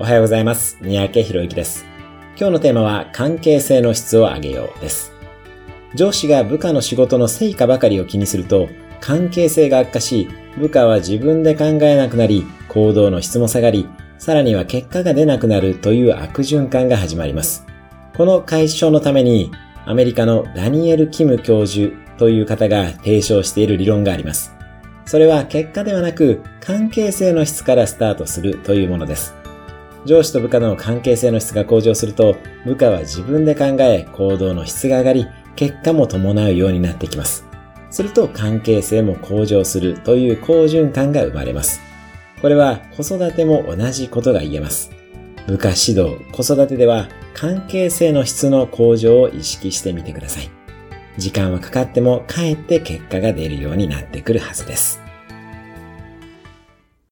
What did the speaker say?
おはようございます。三宅博之です。今日のテーマは関係性の質を上げようです。上司が部下の仕事の成果ばかりを気にすると、関係性が悪化し、部下は自分で考えなくなり、行動の質も下がり、さらには結果が出なくなるという悪循環が始まります。この解消のために、アメリカのダニエル・キム教授という方が提唱している理論があります。それは結果ではなく関係性の質からスタートするというものです。上司と部下の関係性の質が向上すると、部下は自分で考え行動の質が上がり、結果も伴うようになってきます。すると関係性も向上するという好循環が生まれます。これは子育ても同じことが言えます。部下指導、子育てでは関係性の質の向上を意識してみてください。時間はかかってもかえって結果が出るようになってくるはずです。